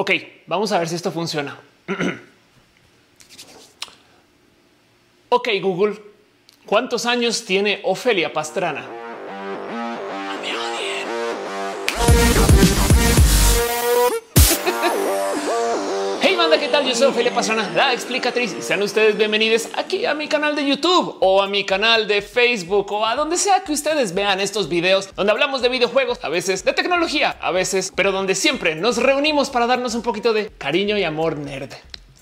Ok, vamos a ver si esto funciona. ok, Google, ¿cuántos años tiene Ofelia Pastrana? Tal? Yo soy Ofelia Pastrana, la explicatriz y sean ustedes bienvenidos aquí a mi canal de YouTube o a mi canal de Facebook o a donde sea que ustedes vean estos videos donde hablamos de videojuegos, a veces de tecnología, a veces, pero donde siempre nos reunimos para darnos un poquito de cariño y amor nerd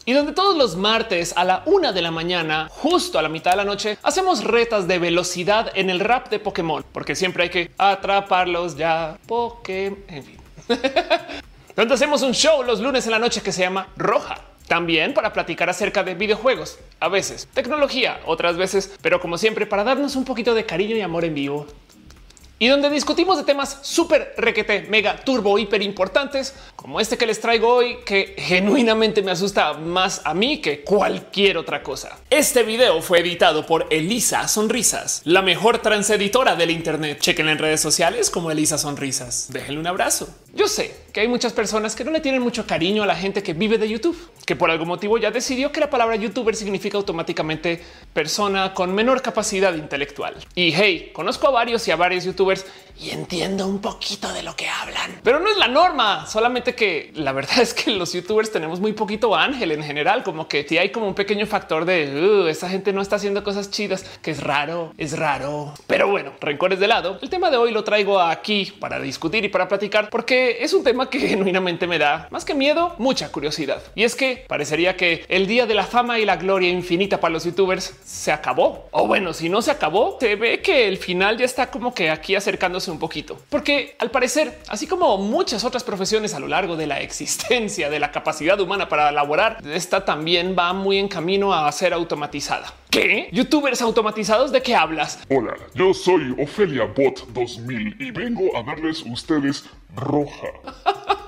y donde todos los martes a la una de la mañana, justo a la mitad de la noche, hacemos retas de velocidad en el rap de Pokémon, porque siempre hay que atraparlos ya. Pokémon. donde hacemos un show los lunes en la noche que se llama Roja. También para platicar acerca de videojuegos, a veces tecnología, otras veces, pero como siempre para darnos un poquito de cariño y amor en vivo y donde discutimos de temas súper requete, mega turbo, hiper importantes, como este que les traigo hoy, que genuinamente me asusta más a mí que cualquier otra cosa. Este video fue editado por Elisa Sonrisas, la mejor transeditora del Internet. Chequen en redes sociales como Elisa Sonrisas. Déjenle un abrazo. Yo sé que hay muchas personas que no le tienen mucho cariño a la gente que vive de YouTube, que por algún motivo ya decidió que la palabra youtuber significa automáticamente persona con menor capacidad intelectual. Y hey, conozco a varios y a varios youtubers y entiendo un poquito de lo que hablan, pero no es la norma. Solamente que la verdad es que los youtubers tenemos muy poquito ángel en general, como que si hay como un pequeño factor de esa gente no está haciendo cosas chidas, que es raro, es raro. Pero bueno, rencores de lado. El tema de hoy lo traigo aquí para discutir y para platicar, porque es un tema que genuinamente me da más que miedo, mucha curiosidad. Y es que parecería que el día de la fama y la gloria infinita para los youtubers se acabó. O bueno, si no se acabó, se ve que el final ya está como que aquí acercándose un poquito. Porque al parecer, así como muchas otras profesiones a lo largo de la existencia de la capacidad humana para elaborar, esta también va muy en camino a ser automatizada. ¿Qué? ¿Youtubers automatizados? ¿De qué hablas? Hola, yo soy Ofelia Bot 2000 y vengo a darles ustedes. Okay.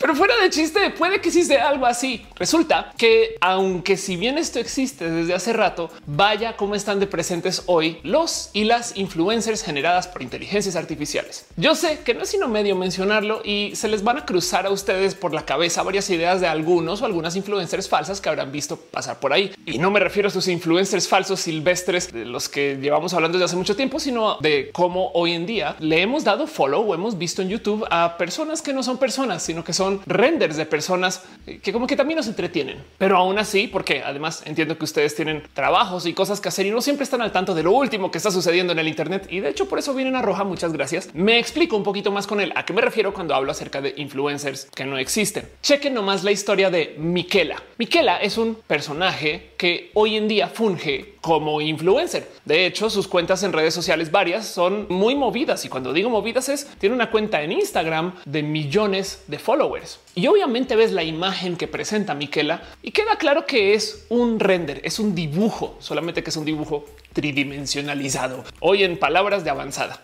Pero fuera de chiste, puede que sí algo así. Resulta que aunque si bien esto existe desde hace rato, vaya cómo están de presentes hoy los y las influencers generadas por inteligencias artificiales. Yo sé que no es sino medio mencionarlo y se les van a cruzar a ustedes por la cabeza varias ideas de algunos o algunas influencers falsas que habrán visto pasar por ahí. Y no me refiero a sus influencers falsos silvestres de los que llevamos hablando desde hace mucho tiempo, sino de cómo hoy en día le hemos dado follow o hemos visto en YouTube a personas que no son personas, sino que son renders de personas que como que también nos entretienen, pero aún así, porque además entiendo que ustedes tienen trabajos y cosas que hacer y no siempre están al tanto de lo último que está sucediendo en el Internet. Y de hecho, por eso vienen a Roja. Muchas gracias. Me explico un poquito más con él. A qué me refiero cuando hablo acerca de influencers que no existen. Chequen nomás la historia de Miquela. Miquela es un personaje que hoy en día funge como influencer. De hecho, sus cuentas en redes sociales varias son muy movidas y cuando digo movidas es tiene una cuenta en Instagram de millones de followers. Y obviamente ves la imagen que presenta Miquela y queda claro que es un render, es un dibujo, solamente que es un dibujo tridimensionalizado. Hoy en palabras de avanzada.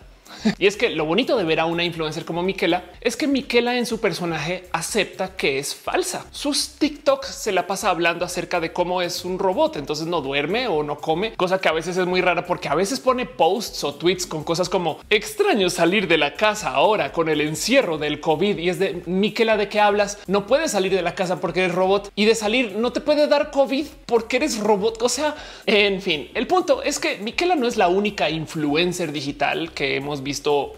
Y es que lo bonito de ver a una influencer como Miquela es que Miquela en su personaje acepta que es falsa. Sus TikToks se la pasa hablando acerca de cómo es un robot, entonces no duerme o no come, cosa que a veces es muy rara porque a veces pone posts o tweets con cosas como extraño salir de la casa ahora con el encierro del COVID y es de Miquela de qué hablas. No puedes salir de la casa porque eres robot y de salir no te puede dar COVID porque eres robot. O sea, en fin, el punto es que Miquela no es la única influencer digital que hemos visto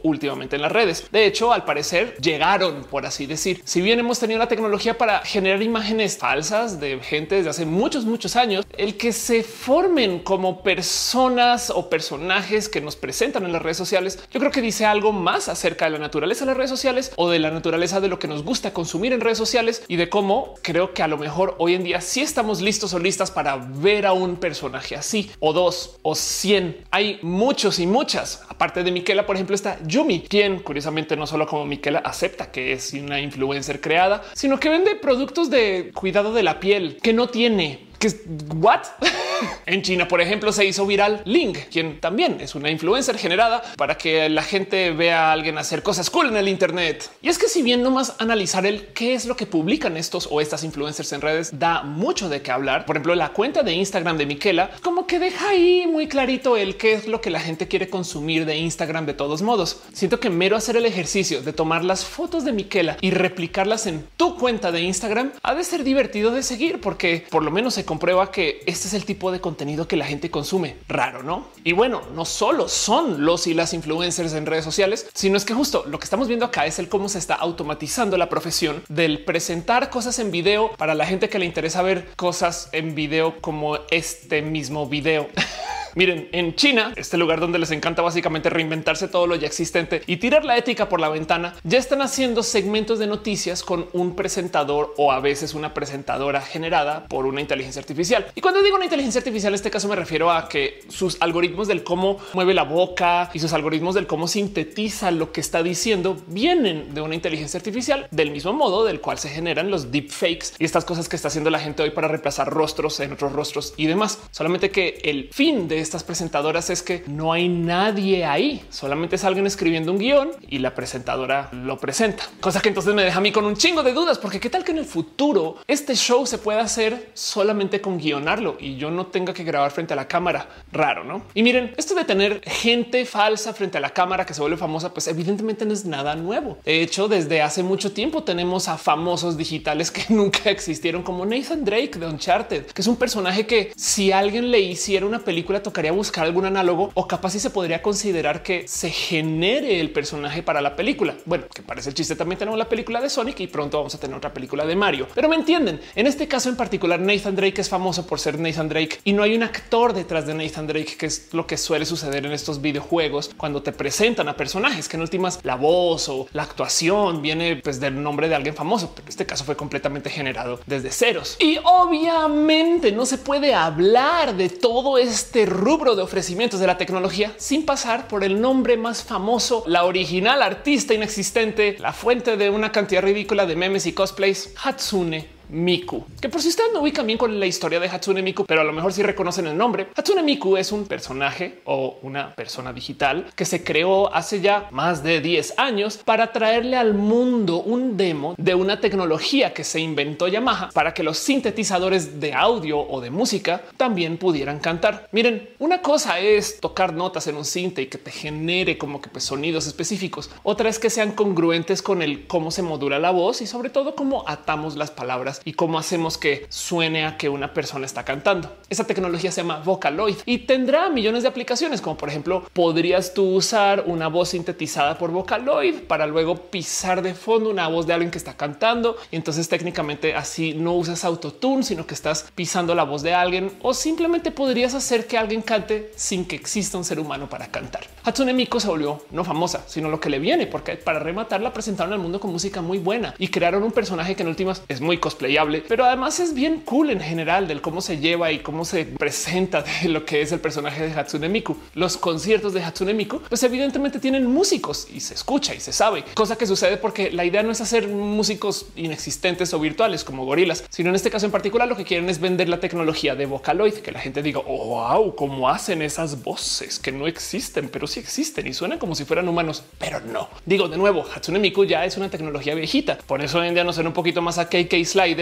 últimamente en las redes. De hecho, al parecer llegaron, por así decir. Si bien hemos tenido la tecnología para generar imágenes falsas de gente desde hace muchos, muchos años, el que se formen como personas o personajes que nos presentan en las redes sociales, yo creo que dice algo más acerca de la naturaleza de las redes sociales o de la naturaleza de lo que nos gusta consumir en redes sociales y de cómo creo que a lo mejor hoy en día sí estamos listos o listas para ver a un personaje así o dos o cien. Hay muchos y muchas. Aparte de Miquela, por ejemplo, está Yumi, quien curiosamente no solo como Miquela acepta que es una influencer creada, sino que vende productos de cuidado de la piel que no tiene que what? en China, por ejemplo, se hizo viral Ling, quien también es una influencer generada para que la gente vea a alguien hacer cosas cool en el Internet. Y es que si bien nomás analizar el qué es lo que publican estos o estas influencers en redes da mucho de qué hablar. Por ejemplo, la cuenta de Instagram de Miquela como que deja ahí muy clarito el qué es lo que la gente quiere consumir de Instagram de todos modos. Siento que mero hacer el ejercicio de tomar las fotos de Miquela y replicarlas en tu cuenta de Instagram ha de ser divertido de seguir porque por lo menos se comprueba que este es el tipo de contenido que la gente consume. Raro, ¿no? Y bueno, no solo son los y las influencers en redes sociales, sino es que justo lo que estamos viendo acá es el cómo se está automatizando la profesión del presentar cosas en video para la gente que le interesa ver cosas en video como este mismo video. Miren, en China, este lugar donde les encanta básicamente reinventarse todo lo ya existente y tirar la ética por la ventana, ya están haciendo segmentos de noticias con un presentador o a veces una presentadora generada por una inteligencia artificial. Y cuando digo una inteligencia artificial, en este caso me refiero a que sus algoritmos del cómo mueve la boca y sus algoritmos del cómo sintetiza lo que está diciendo vienen de una inteligencia artificial del mismo modo del cual se generan los deepfakes y estas cosas que está haciendo la gente hoy para reemplazar rostros en otros rostros y demás. Solamente que el fin de estas presentadoras es que no hay nadie ahí, solamente es alguien escribiendo un guion y la presentadora lo presenta, cosa que entonces me deja a mí con un chingo de dudas, porque qué tal que en el futuro este show se pueda hacer solamente con guionarlo y yo no tenga que grabar frente a la cámara. Raro, no? Y miren, esto de tener gente falsa frente a la cámara que se vuelve famosa, pues evidentemente no es nada nuevo. De hecho, desde hace mucho tiempo tenemos a famosos digitales que nunca existieron, como Nathan Drake de Uncharted, que es un personaje que si alguien le hiciera una película tocaría buscar algún análogo o capaz si se podría considerar que se genere el personaje para la película. Bueno, que parece el chiste. También tenemos la película de Sonic y pronto vamos a tener otra película de Mario. Pero me entienden. En este caso en particular, Nathan Drake es famoso por ser Nathan Drake y no hay un actor detrás de Nathan Drake, que es lo que suele suceder en estos videojuegos cuando te presentan a personajes que en últimas la voz o la actuación viene pues, del nombre de alguien famoso. Pero este caso fue completamente generado desde ceros y obviamente no se puede hablar de todo este rubro de ofrecimientos de la tecnología sin pasar por el nombre más famoso, la original artista inexistente, la fuente de una cantidad ridícula de memes y cosplays, Hatsune Miku, que por si ustedes no ubican bien con la historia de Hatsune Miku, pero a lo mejor sí reconocen el nombre. Hatsune Miku es un personaje o una persona digital que se creó hace ya más de 10 años para traerle al mundo un demo de una tecnología que se inventó Yamaha para que los sintetizadores de audio o de música también pudieran cantar. Miren, una cosa es tocar notas en un sinte y que te genere como que pues, sonidos específicos. Otra es que sean congruentes con el cómo se modula la voz y sobre todo cómo atamos las palabras y cómo hacemos que suene a que una persona está cantando. Esa tecnología se llama Vocaloid y tendrá millones de aplicaciones, como por ejemplo, podrías tú usar una voz sintetizada por Vocaloid para luego pisar de fondo una voz de alguien que está cantando. Y entonces técnicamente así no usas autotune, sino que estás pisando la voz de alguien o simplemente podrías hacer que alguien cante sin que exista un ser humano para cantar. Hatsune Miku se volvió no famosa, sino lo que le viene, porque para rematar la presentaron al mundo con música muy buena y crearon un personaje que en últimas es muy cosplay pero además es bien cool en general del cómo se lleva y cómo se presenta de lo que es el personaje de Hatsune Miku. Los conciertos de Hatsune Miku, pues evidentemente tienen músicos y se escucha y se sabe, cosa que sucede porque la idea no es hacer músicos inexistentes o virtuales como gorilas, sino en este caso en particular lo que quieren es vender la tecnología de Vocaloid, que la gente diga, oh, wow, cómo hacen esas voces que no existen, pero sí existen y suenan como si fueran humanos, pero no. Digo de nuevo, Hatsune Miku ya es una tecnología viejita, por eso hoy en día nos suena un poquito más a KK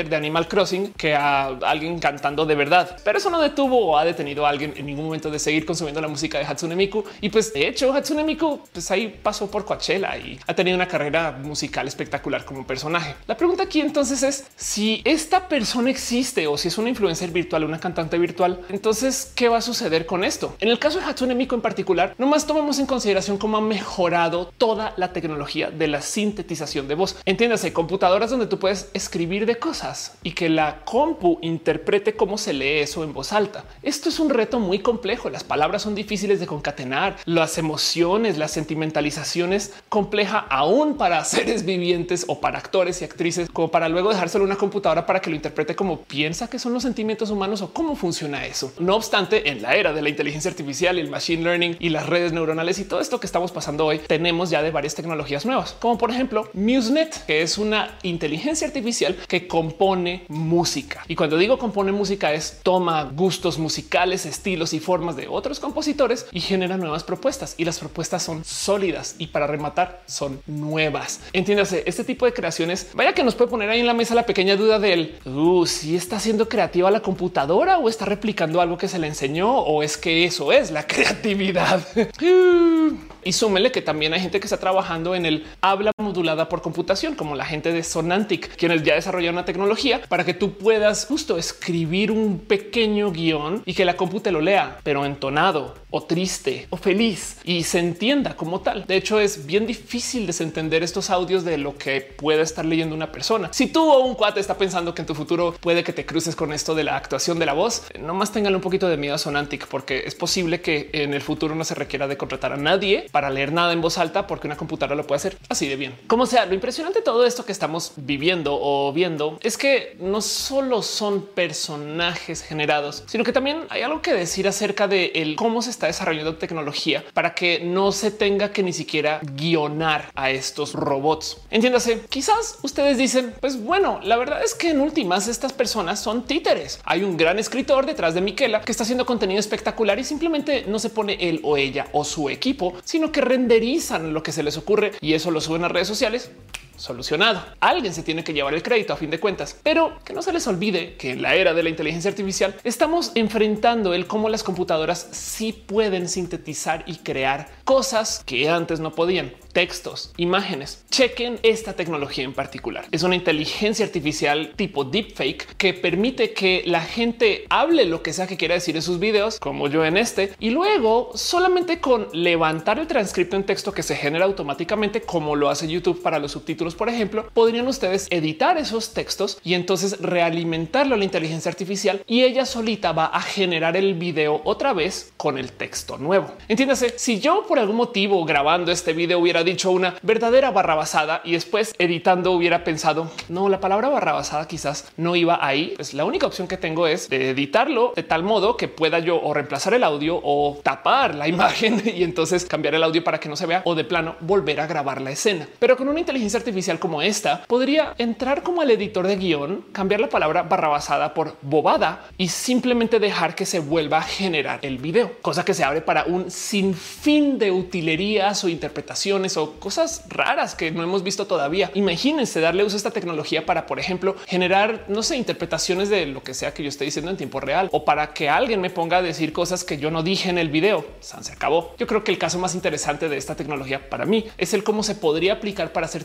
De Animal Crossing que a alguien cantando de verdad. Pero eso no detuvo o ha detenido a alguien en ningún momento de seguir consumiendo la música de Hatsune Miku. Y pues de hecho Hatsune Miku pues ahí pasó por Coachella y ha tenido una carrera musical espectacular como personaje. La pregunta aquí entonces es si esta persona existe o si es una influencer virtual, una cantante virtual, entonces qué va a suceder con esto? En el caso de Hatsune Miku en particular, nomás tomamos en consideración cómo ha mejorado toda la tecnología de la sintetización de voz. Entiéndase, computadoras donde tú puedes escribir de cosas y que la compu interprete cómo se lee eso en voz alta. Esto es un reto muy complejo. Las palabras son difíciles de concatenar, las emociones, las sentimentalizaciones compleja aún para seres vivientes o para actores y actrices, como para luego dejárselo a una computadora para que lo interprete como piensa que son los sentimientos humanos o cómo funciona eso. No obstante, en la era de la inteligencia artificial, el machine learning y las redes neuronales y todo esto que estamos pasando hoy, tenemos ya de varias tecnologías nuevas, como por ejemplo MuseNet, que es una inteligencia artificial que compone música. Y cuando digo compone música es toma gustos musicales, estilos y formas de otros compositores y genera nuevas propuestas. Y las propuestas son sólidas y para rematar son nuevas. Entiéndase, este tipo de creaciones, vaya que nos puede poner ahí en la mesa la pequeña duda del uh, si está siendo creativa la computadora o está replicando algo que se le enseñó o es que eso es la creatividad. Y súmele que también hay gente que está trabajando en el habla modulada por computación, como la gente de Sonantic, quienes ya desarrollaron una tecnología para que tú puedas justo escribir un pequeño guion y que la compute lo lea, pero entonado o triste o feliz y se entienda como tal. De hecho, es bien difícil desentender estos audios de lo que puede estar leyendo una persona. Si tú o un cuate está pensando que en tu futuro puede que te cruces con esto de la actuación de la voz, no más tengan un poquito de miedo a Sonantic, porque es posible que en el futuro no se requiera de contratar a nadie para leer nada en voz alta porque una computadora lo puede hacer así de bien. Como sea, lo impresionante de todo esto que estamos viviendo o viendo es que no solo son personajes generados, sino que también hay algo que decir acerca de cómo se está desarrollando tecnología para que no se tenga que ni siquiera guionar a estos robots. Entiéndase, quizás ustedes dicen, pues bueno, la verdad es que en últimas estas personas son títeres. Hay un gran escritor detrás de Miquela que está haciendo contenido espectacular y simplemente no se pone él o ella o su equipo, sino que renderizan lo que se les ocurre y eso lo suben a redes sociales solucionado. Alguien se tiene que llevar el crédito a fin de cuentas, pero que no se les olvide que en la era de la inteligencia artificial estamos enfrentando el cómo las computadoras sí pueden sintetizar y crear cosas que antes no podían textos, imágenes. Chequen esta tecnología en particular. Es una inteligencia artificial tipo deepfake que permite que la gente hable lo que sea que quiera decir en sus videos, como yo en este, y luego solamente con levantar el transcripto en texto que se genera automáticamente, como lo hace YouTube para los subtítulos, por ejemplo, podrían ustedes editar esos textos y entonces realimentarlo a la inteligencia artificial y ella solita va a generar el video otra vez con el texto nuevo. Entiéndase, si yo por algún motivo grabando este video hubiera dicho una verdadera barra basada y después editando hubiera pensado no, la palabra barra basada quizás no iba ahí. Pues la única opción que tengo es de editarlo de tal modo que pueda yo o reemplazar el audio o tapar la imagen y entonces cambiar el audio para que no se vea o de plano volver a grabar la escena. Pero con una inteligencia artificial como esta podría entrar como al editor de guion, cambiar la palabra barra basada por bobada y simplemente dejar que se vuelva a generar el video, cosa que se abre para un sinfín de utilerías o interpretaciones o cosas raras que no hemos visto todavía. Imagínense darle uso a esta tecnología para, por ejemplo, generar, no sé, interpretaciones de lo que sea que yo esté diciendo en tiempo real o para que alguien me ponga a decir cosas que yo no dije en el video. Se acabó. Yo creo que el caso más interesante de esta tecnología para mí es el cómo se podría aplicar para hacer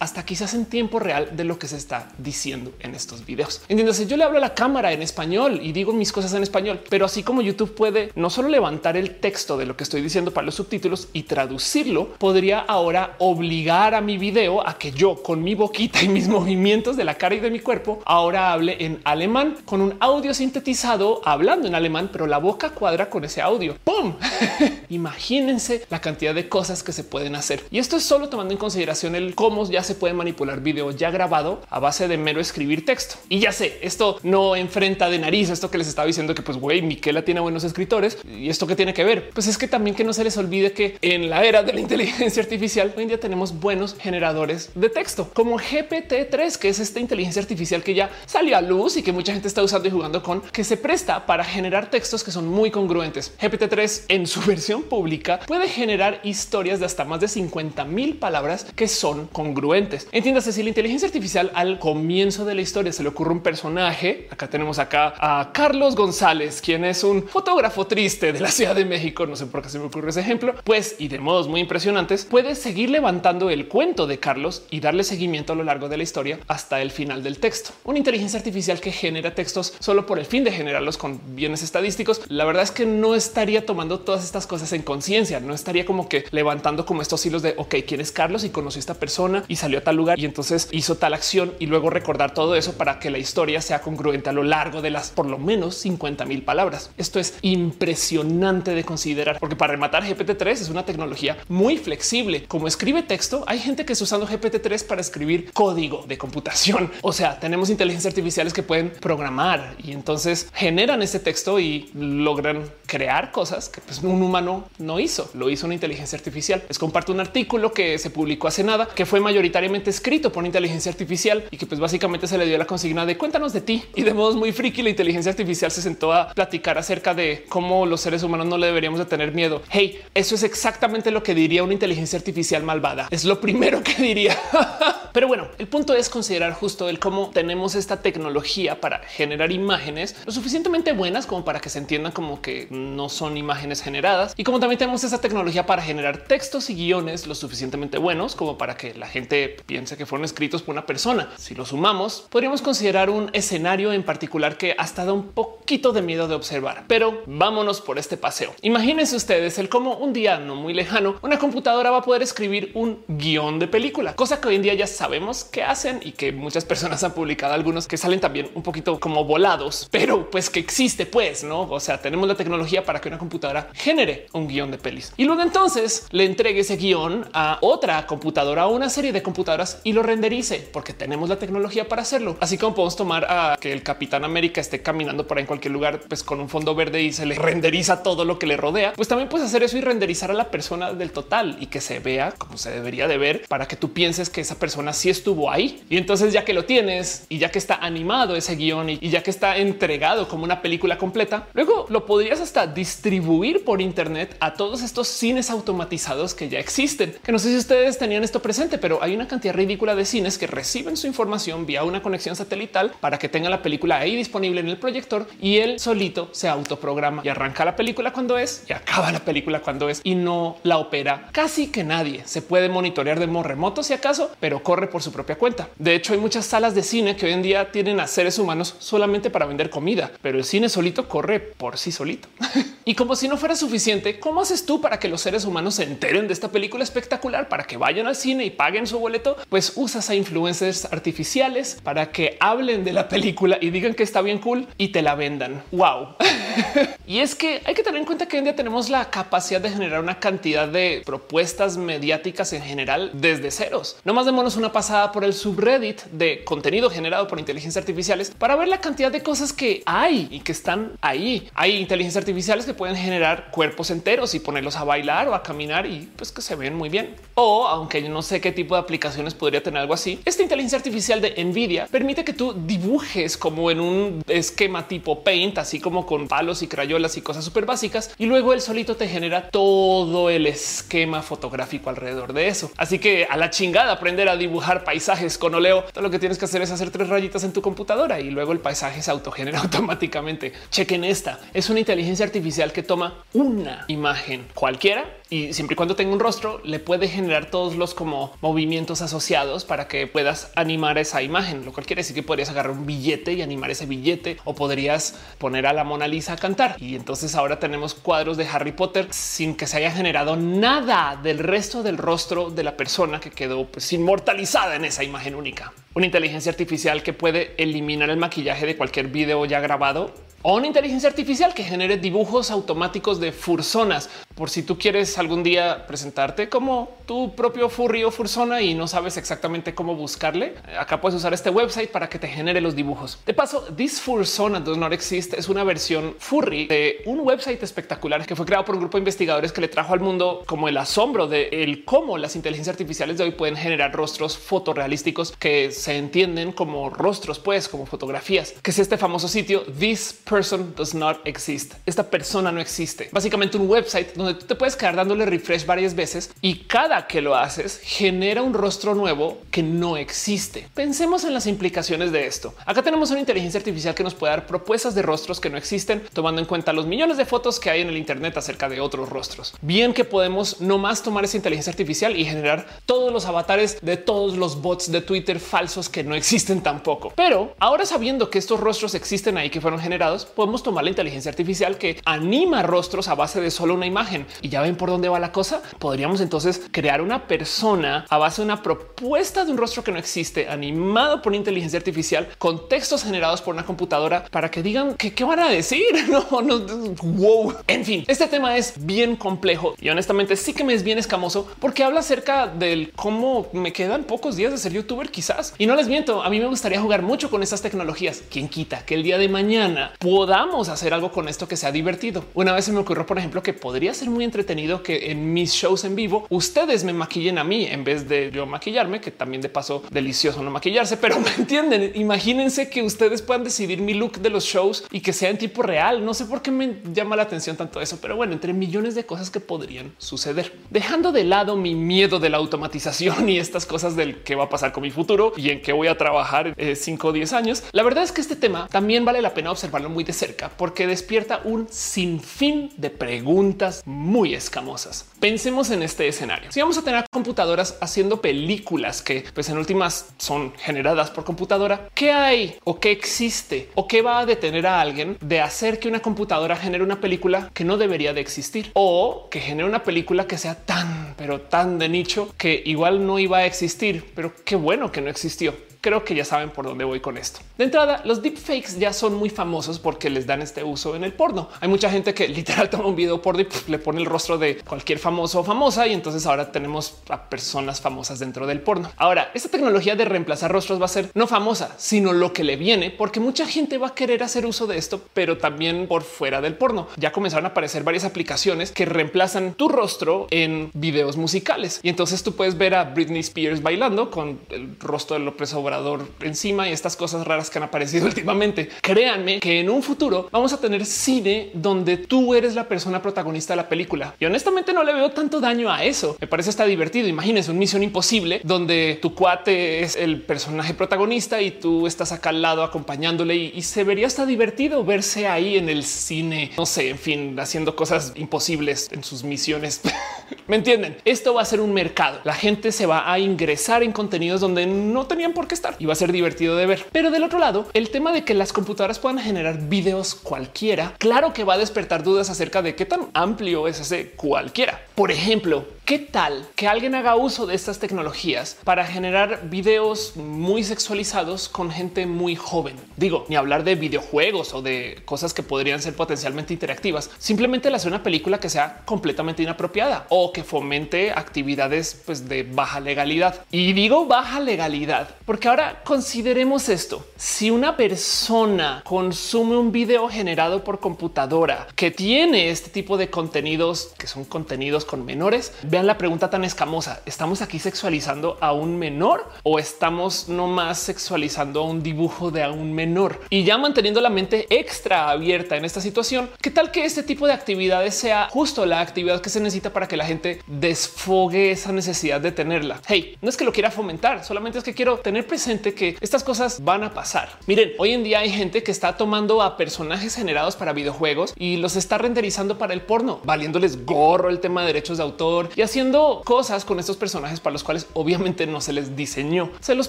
hasta quizás en tiempo real de lo que se está diciendo en estos videos. Entiéndase, yo le hablo a la cámara en español y digo mis cosas en español, pero así como YouTube puede no solo levantar el texto de lo que estoy diciendo para los subtítulos y traducirlo, podría ahora obligar a mi video a que yo con mi boquita y mis movimientos de la cara y de mi cuerpo ahora hable en alemán con un audio sintetizado hablando en alemán, pero la boca cuadra con ese audio. ¡Pum! Imagínense la cantidad de cosas que se pueden hacer. Y esto es solo tomando en consideración el cómo ya se puede manipular video ya grabado a base de mero escribir texto. Y ya sé, esto no enfrenta de nariz esto que les estaba diciendo que pues güey, Miquela tiene buenos escritores y esto que tiene que ver, pues es que también que no se les olvide que en la era de la inteligencia artificial hoy en día tenemos buenos generadores de texto como GPT-3, que es esta inteligencia artificial que ya salió a luz y que mucha gente está usando y jugando con, que se presta para generar textos que son muy congruentes. GPT-3 en su versión pública puede generar historias de hasta más de 50 mil palabras que son congruentes. Entiéndase, si la inteligencia artificial al comienzo de la historia se le ocurre un personaje, acá tenemos acá a Carlos González, quien es un fotógrafo triste de la Ciudad de México, no sé por qué se me ocurre ese ejemplo, pues y de modos muy impresionantes, puede seguir levantando el cuento de Carlos y darle seguimiento a lo largo de la historia hasta el final del texto. Una inteligencia artificial que genera textos solo por el fin de generarlos con bienes estadísticos. La verdad es que no estaría tomando todas estas cosas en conciencia, no estaría como que levantando como estos hilos de ok, quién es Carlos y conoció esta persona y salió a tal lugar y entonces hizo tal acción y luego recordar todo eso para que la historia sea congruente a lo largo de las por lo menos 50 mil palabras. Esto es impresionante de considerar porque para rematar GPT-3 es una tecnología muy flexible como escribe texto, hay gente que está usando GPT-3 para escribir código de computación. O sea, tenemos inteligencias artificiales que pueden programar y entonces generan ese texto y logran crear cosas que pues, un humano no hizo. Lo hizo una inteligencia artificial. Les comparto un artículo que se publicó hace nada que que fue mayoritariamente escrito por inteligencia artificial y que pues básicamente se le dio la consigna de cuéntanos de ti y de modos muy friki la inteligencia artificial se sentó a platicar acerca de cómo los seres humanos no le deberíamos de tener miedo. Hey, eso es exactamente lo que diría una inteligencia artificial malvada. Es lo primero que diría. Pero bueno, el punto es considerar justo el cómo tenemos esta tecnología para generar imágenes lo suficientemente buenas como para que se entiendan como que no son imágenes generadas y como también tenemos esa tecnología para generar textos y guiones lo suficientemente buenos como para que la gente piense que fueron escritos por una persona. Si lo sumamos, podríamos considerar un escenario en particular que hasta da un poquito de miedo de observar. Pero vámonos por este paseo. Imagínense ustedes el cómo un día no muy lejano una computadora va a poder escribir un guion de película, cosa que hoy en día ya sabemos que hacen y que muchas personas han publicado algunos que salen también un poquito como volados, pero pues que existe pues, ¿no? O sea, tenemos la tecnología para que una computadora genere un guion de pelis y luego entonces le entregue ese guion a otra computadora o una serie de computadoras y lo renderice porque tenemos la tecnología para hacerlo. Así como podemos tomar a que el Capitán América esté caminando por ahí en cualquier lugar, pues con un fondo verde y se le renderiza todo lo que le rodea, pues también puedes hacer eso y renderizar a la persona del total y que se vea como se debería de ver para que tú pienses que esa persona sí estuvo ahí. Y entonces ya que lo tienes y ya que está animado ese guion y ya que está entregado como una película completa, luego lo podrías hasta distribuir por internet a todos estos cines automatizados que ya existen. Que no sé si ustedes tenían esto presente, pero hay una cantidad ridícula de cines que reciben su información vía una conexión satelital para que tenga la película ahí disponible en el proyector y él solito se autoprograma y arranca la película cuando es y acaba la película cuando es y no la opera casi que nadie. Se puede monitorear de modo remoto si acaso, pero corre por su propia cuenta. De hecho, hay muchas salas de cine que hoy en día tienen a seres humanos solamente para vender comida, pero el cine solito corre por sí solito. y como si no fuera suficiente, ¿cómo haces tú para que los seres humanos se enteren de esta película espectacular para que vayan al cine y paguen su boleto? Pues usas a influencers artificiales para que hablen de la película y digan que está bien cool y te la vendan. Wow. y es que hay que tener en cuenta que hoy en día tenemos la capacidad de generar una cantidad de propuestas mediáticas en general desde ceros. No más démonos una pasada por el subreddit de contenido generado por inteligencia artificiales para ver la cantidad de cosas que hay y que están ahí. Hay inteligencias artificiales que pueden generar cuerpos enteros y ponerlos a bailar o a caminar y pues que se ven muy bien. O aunque yo no sé qué tipo de aplicaciones podría tener algo así, esta inteligencia artificial de Nvidia permite que tú dibujes como en un esquema tipo paint, así como con palos y crayolas y cosas súper básicas. Y luego el solito te genera todo el esquema fotográfico alrededor de eso. Así que a la chingada aprender a dibujar paisajes con oleo. Todo lo que tienes que hacer es hacer tres rayitas en tu computadora y luego el paisaje se autogenera automáticamente. Chequen esta. Es una inteligencia artificial que toma una imagen cualquiera y siempre y cuando tenga un rostro le puede generar todos los como movimientos asociados para que puedas animar esa imagen, lo cual quiere decir que podrías agarrar un billete y animar ese billete o podrías poner a la Mona Lisa a cantar. Y entonces ahora tenemos cuadros de Harry Potter sin que se haya generado nada del resto del rostro de la persona que quedó pues, inmortalizada en esa imagen única. Una inteligencia artificial que puede eliminar el maquillaje de cualquier video ya grabado o una inteligencia artificial que genere dibujos automáticos de fursonas. Por si tú quieres algún día presentarte como tu propio furry o fursona y no sabes exactamente cómo buscarle, acá puedes usar este website para que te genere los dibujos. De paso, This Fursona Does Not Exist es una versión furry de un website espectacular que fue creado por un grupo de investigadores que le trajo al mundo como el asombro de el cómo las inteligencias artificiales de hoy pueden generar rostros fotorrealísticos que se entienden como rostros, pues como fotografías, que es este famoso sitio This person does not exist. Esta persona no existe. Básicamente un website donde tú te puedes quedar dándole refresh varias veces y cada que lo haces genera un rostro nuevo que no existe. Pensemos en las implicaciones de esto. Acá tenemos una inteligencia artificial que nos puede dar propuestas de rostros que no existen, tomando en cuenta los millones de fotos que hay en el Internet acerca de otros rostros. Bien que podemos no más tomar esa inteligencia artificial y generar todos los avatares de todos los bots de Twitter falsos que no existen tampoco. Pero ahora sabiendo que estos rostros existen ahí que fueron generados, podemos tomar la inteligencia artificial que anima rostros a base de solo una imagen. Y ya ven por dónde va la cosa. Podríamos entonces crear una persona a base de una propuesta de un rostro que no existe, animado por inteligencia artificial, con textos generados por una computadora para que digan que qué van a decir. No, no, wow. En fin, este tema es bien complejo y honestamente sí que me es bien escamoso porque habla acerca del cómo me quedan pocos días de ser youtuber, quizás. Y no les miento, a mí me gustaría jugar mucho con estas tecnologías. Quien quita que el día de mañana podamos hacer algo con esto que sea divertido. Una vez se me ocurrió, por ejemplo, que podría ser muy entretenido que en mis shows en vivo ustedes me maquillen a mí en vez de yo maquillarme, que también de paso delicioso no maquillarse, pero me entienden. Imagínense que ustedes puedan decidir mi look de los shows y que sea en tipo real. No sé por qué me llama la atención tanto eso, pero bueno, entre millones de cosas que podrían suceder, dejando de lado mi miedo de la automatización y estas cosas del que va a pasar con mi futuro y en qué voy a trabajar 5 o 10 años. La verdad es que este tema también vale la pena observarlo muy de cerca porque despierta un sinfín de preguntas muy escamosas. Pensemos en este escenario. Si vamos a tener computadoras haciendo películas que pues en últimas son generadas por computadora, ¿qué hay o qué existe o qué va a detener a alguien de hacer que una computadora genere una película que no debería de existir o que genere una película que sea tan, pero tan de nicho que igual no iba a existir, pero qué bueno que no existió? creo que ya saben por dónde voy con esto. De entrada, los deepfakes ya son muy famosos porque les dan este uso en el porno. Hay mucha gente que literal toma un video porno y le pone el rostro de cualquier famoso o famosa y entonces ahora tenemos a personas famosas dentro del porno. Ahora, esta tecnología de reemplazar rostros va a ser no famosa, sino lo que le viene, porque mucha gente va a querer hacer uso de esto, pero también por fuera del porno. Ya comenzaron a aparecer varias aplicaciones que reemplazan tu rostro en videos musicales y entonces tú puedes ver a Britney Spears bailando con el rostro de López Obrador encima y estas cosas raras que han aparecido últimamente. Créanme que en un futuro vamos a tener cine donde tú eres la persona protagonista de la película. Y honestamente no le veo tanto daño a eso. Me parece está divertido. Imagínense un misión imposible donde tu cuate es el personaje protagonista y tú estás acá al lado acompañándole y, y se vería hasta divertido verse ahí en el cine. No sé, en fin, haciendo cosas imposibles en sus misiones. ¿Me entienden? Esto va a ser un mercado. La gente se va a ingresar en contenidos donde no tenían por qué estar y va a ser divertido de ver. Pero del otro lado, el tema de que las computadoras puedan generar videos cualquiera, claro que va a despertar dudas acerca de qué tan amplio es ese cualquiera. Por ejemplo, ¿Qué tal que alguien haga uso de estas tecnologías para generar videos muy sexualizados con gente muy joven? Digo, ni hablar de videojuegos o de cosas que podrían ser potencialmente interactivas. Simplemente le hace una película que sea completamente inapropiada o que fomente actividades pues, de baja legalidad. Y digo baja legalidad porque ahora consideremos esto. Si una persona consume un video generado por computadora que tiene este tipo de contenidos que son contenidos con menores, Vean la pregunta tan escamosa. ¿Estamos aquí sexualizando a un menor o estamos nomás sexualizando a un dibujo de a un menor? Y ya manteniendo la mente extra abierta en esta situación, ¿qué tal que este tipo de actividades sea justo la actividad que se necesita para que la gente desfogue esa necesidad de tenerla? Hey, no es que lo quiera fomentar, solamente es que quiero tener presente que estas cosas van a pasar. Miren, hoy en día hay gente que está tomando a personajes generados para videojuegos y los está renderizando para el porno, valiéndoles gorro el tema de derechos de autor y haciendo cosas con estos personajes para los cuales obviamente no se les diseñó. Se los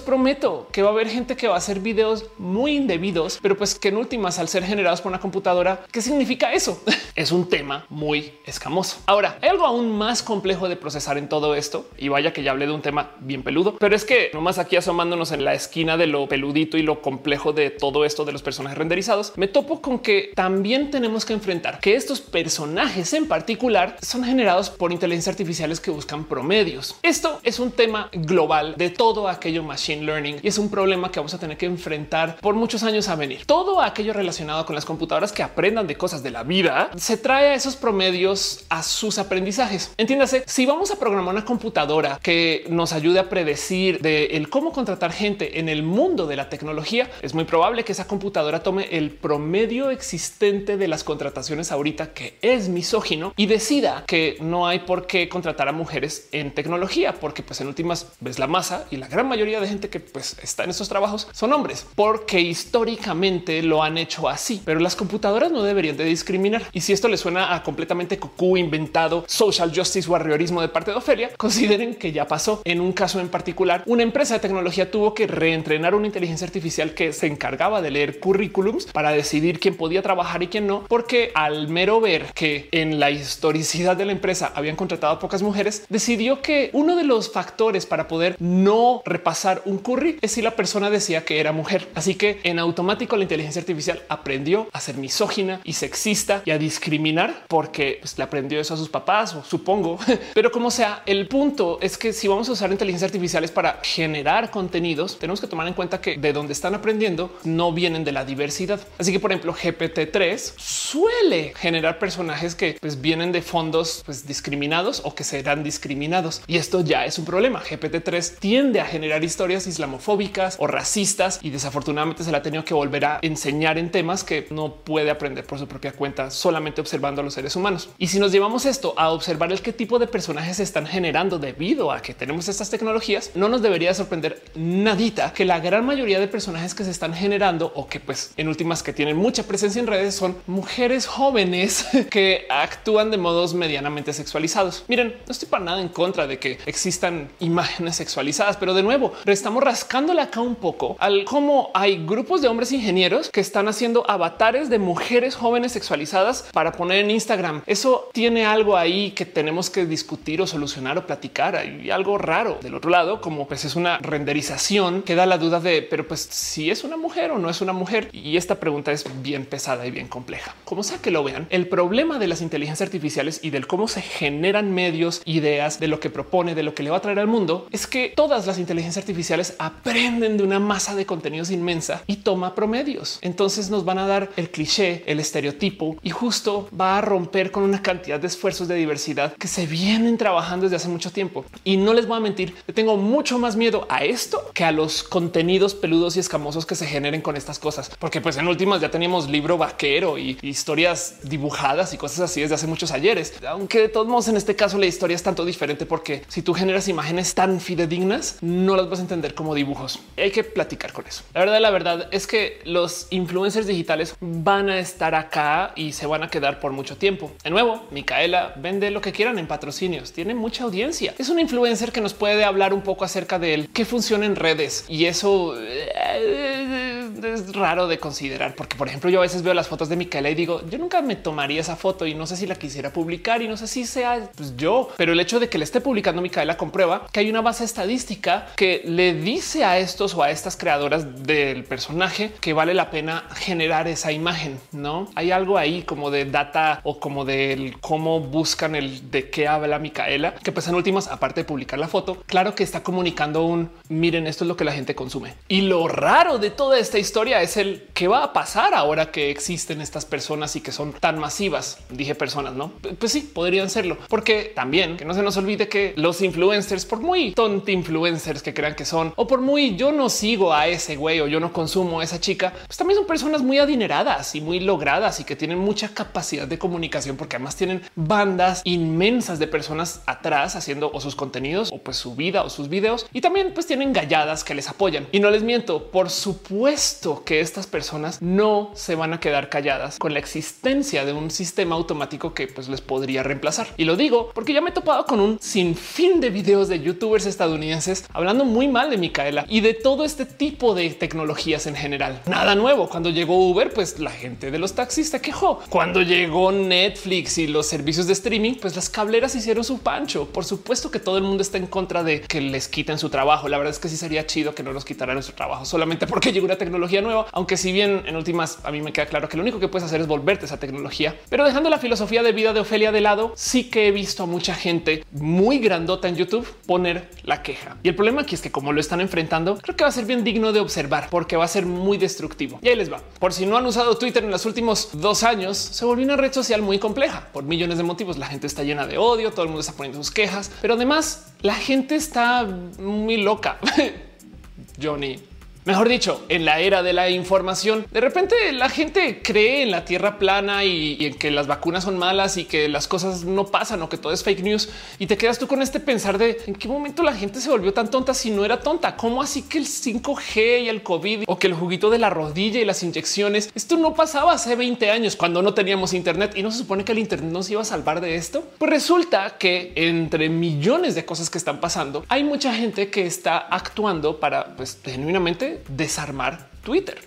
prometo que va a haber gente que va a hacer videos muy indebidos, pero pues que en últimas al ser generados por una computadora, ¿qué significa eso? es un tema muy escamoso. Ahora, hay algo aún más complejo de procesar en todo esto y vaya que ya hablé de un tema bien peludo, pero es que nomás aquí asomándonos en la esquina de lo peludito y lo complejo de todo esto de los personajes renderizados, me topo con que también tenemos que enfrentar que estos personajes en particular son generados por inteligencia artificial que buscan promedios. Esto es un tema global de todo aquello machine learning y es un problema que vamos a tener que enfrentar por muchos años a venir. Todo aquello relacionado con las computadoras que aprendan de cosas de la vida se trae a esos promedios a sus aprendizajes. Entiéndase, si vamos a programar una computadora que nos ayude a predecir de el cómo contratar gente en el mundo de la tecnología, es muy probable que esa computadora tome el promedio existente de las contrataciones ahorita que es misógino y decida que no hay por qué contratar a mujeres en tecnología, porque pues en últimas ves la masa y la gran mayoría de gente que pues está en estos trabajos son hombres, porque históricamente lo han hecho así, pero las computadoras no deberían de discriminar. Y si esto le suena a completamente cucú inventado, social justice warriorismo de parte de Ofelia, consideren que ya pasó. En un caso en particular, una empresa de tecnología tuvo que reentrenar una inteligencia artificial que se encargaba de leer currículums para decidir quién podía trabajar y quién no, porque al mero ver que en la historicidad de la empresa habían contratado pocas mujeres, decidió que uno de los factores para poder no repasar un curry es si la persona decía que era mujer. Así que en automático la inteligencia artificial aprendió a ser misógina y sexista y a discriminar porque pues, le aprendió eso a sus papás o supongo. Pero como sea, el punto es que si vamos a usar inteligencia artificiales para generar contenidos, tenemos que tomar en cuenta que de donde están aprendiendo no vienen de la diversidad. Así que, por ejemplo, GPT-3 suele generar personajes que pues, vienen de fondos pues, discriminados o que serán discriminados. Y esto ya es un problema. GPT-3 tiende a generar historias islamofóbicas o racistas y desafortunadamente se la ha tenido que volver a enseñar en temas que no puede aprender por su propia cuenta solamente observando a los seres humanos. Y si nos llevamos esto a observar el qué tipo de personajes se están generando debido a que tenemos estas tecnologías, no nos debería sorprender nadita que la gran mayoría de personajes que se están generando o que pues en últimas que tienen mucha presencia en redes son mujeres jóvenes que actúan de modos medianamente sexualizados. Miren, no estoy para nada en contra de que existan imágenes sexualizadas, pero de nuevo estamos rascándole acá un poco al cómo hay grupos de hombres ingenieros que están haciendo avatares de mujeres jóvenes sexualizadas para poner en Instagram. Eso tiene algo ahí que tenemos que discutir o solucionar o platicar. Hay algo raro del otro lado, como pues es una renderización que da la duda de, pero pues si es una mujer o no es una mujer. Y esta pregunta es bien pesada y bien compleja. Como sea que lo vean, el problema de las inteligencias artificiales y del cómo se generan medios, ideas, de lo que propone, de lo que le va a traer al mundo, es que todas las inteligencias artificiales aprenden de una masa de contenidos inmensa y toma promedios. Entonces nos van a dar el cliché, el estereotipo y justo va a romper con una cantidad de esfuerzos de diversidad que se vienen trabajando desde hace mucho tiempo. Y no les voy a mentir, tengo mucho más miedo a esto que a los contenidos peludos y escamosos que se generen con estas cosas, porque pues en últimas ya teníamos libro vaquero y historias dibujadas y cosas así desde hace muchos ayeres. Aunque de todos modos en este caso la historia es tanto diferente porque si tú generas imágenes tan fidedignas, no las vas a entender como dibujos. Hay que platicar con eso. La verdad, la verdad es que los influencers digitales van a estar acá y se van a quedar por mucho tiempo. De nuevo, Micaela vende lo que quieran en patrocinios. Tiene mucha audiencia. Es un influencer que nos puede hablar un poco acerca de él, qué funciona en redes y eso eh, es raro de considerar porque, por ejemplo, yo a veces veo las fotos de Micaela y digo, yo nunca me tomaría esa foto y no sé si la quisiera publicar y no sé si sea pues, yo, pero el hecho de que le esté publicando Micaela comprueba que hay una base estadística que le dice a estos o a estas creadoras del personaje que vale la pena generar esa imagen. No hay algo ahí como de data o como del cómo buscan el de qué habla Micaela, que pues en últimas, aparte de publicar la foto, claro que está comunicando un miren, esto es lo que la gente consume. Y lo raro de toda esta historia es el qué va a pasar ahora que existen estas personas y que son tan masivas. Dije personas, no? Pues sí, podrían serlo, porque también que no se nos olvide que los influencers, por muy tonti influencers que crean que son, o por muy yo no sigo a ese güey o yo no consumo a esa chica, pues también son personas muy adineradas y muy logradas y que tienen mucha capacidad de comunicación, porque además tienen bandas inmensas de personas atrás haciendo o sus contenidos o pues su vida o sus videos y también pues tienen galladas que les apoyan. Y no les miento, por supuesto que estas personas no se van a quedar calladas con la existencia de un sistema automático que pues les podría reemplazar. Y lo digo porque ya me he topado con un sinfín de videos de youtubers estadounidenses hablando muy mal de Micaela y de todo este tipo de tecnologías en general. Nada nuevo. Cuando llegó Uber, pues la gente de los taxis se quejó. Cuando llegó Netflix y los servicios de streaming, pues las cableras hicieron su pancho. Por supuesto que todo el mundo está en contra de que les quiten su trabajo. La verdad es que sí sería chido que no nos quitaran su trabajo solamente porque llegó una tecnología nueva. Aunque si bien en últimas a mí me queda claro que lo único que puedes hacer es volverte esa tecnología, pero dejando la filosofía de vida de Ofelia de lado, sí que he visto a mucha gente muy grandota en YouTube poner la queja. Y el problema aquí es que como lo están enfrentando, creo que va a ser bien digno de observar porque va a ser muy destructivo. Y ahí les va. Por si no han usado Twitter en los últimos dos años, se volvió una red social muy compleja por millones de motivos. La gente está llena de odio, todo el mundo está poniendo sus quejas, pero además la gente está muy loca. Johnny, Mejor dicho, en la era de la información, de repente la gente cree en la tierra plana y, en que las vacunas son malas y que las cosas no pasan o que todo es fake news. Y te quedas tú con este pensar de en qué momento la gente se volvió tan tonta si no era tonta. ¿Cómo así que el 5G y el COVID o que el juguito de la rodilla y las inyecciones, esto no pasaba hace 20 años cuando no teníamos Internet y no se supone que el Internet nos iba a salvar de esto? Pues resulta que entre millones de cosas que están pasando, hay mucha gente que está actuando para pues genuinamente desarmar Twitter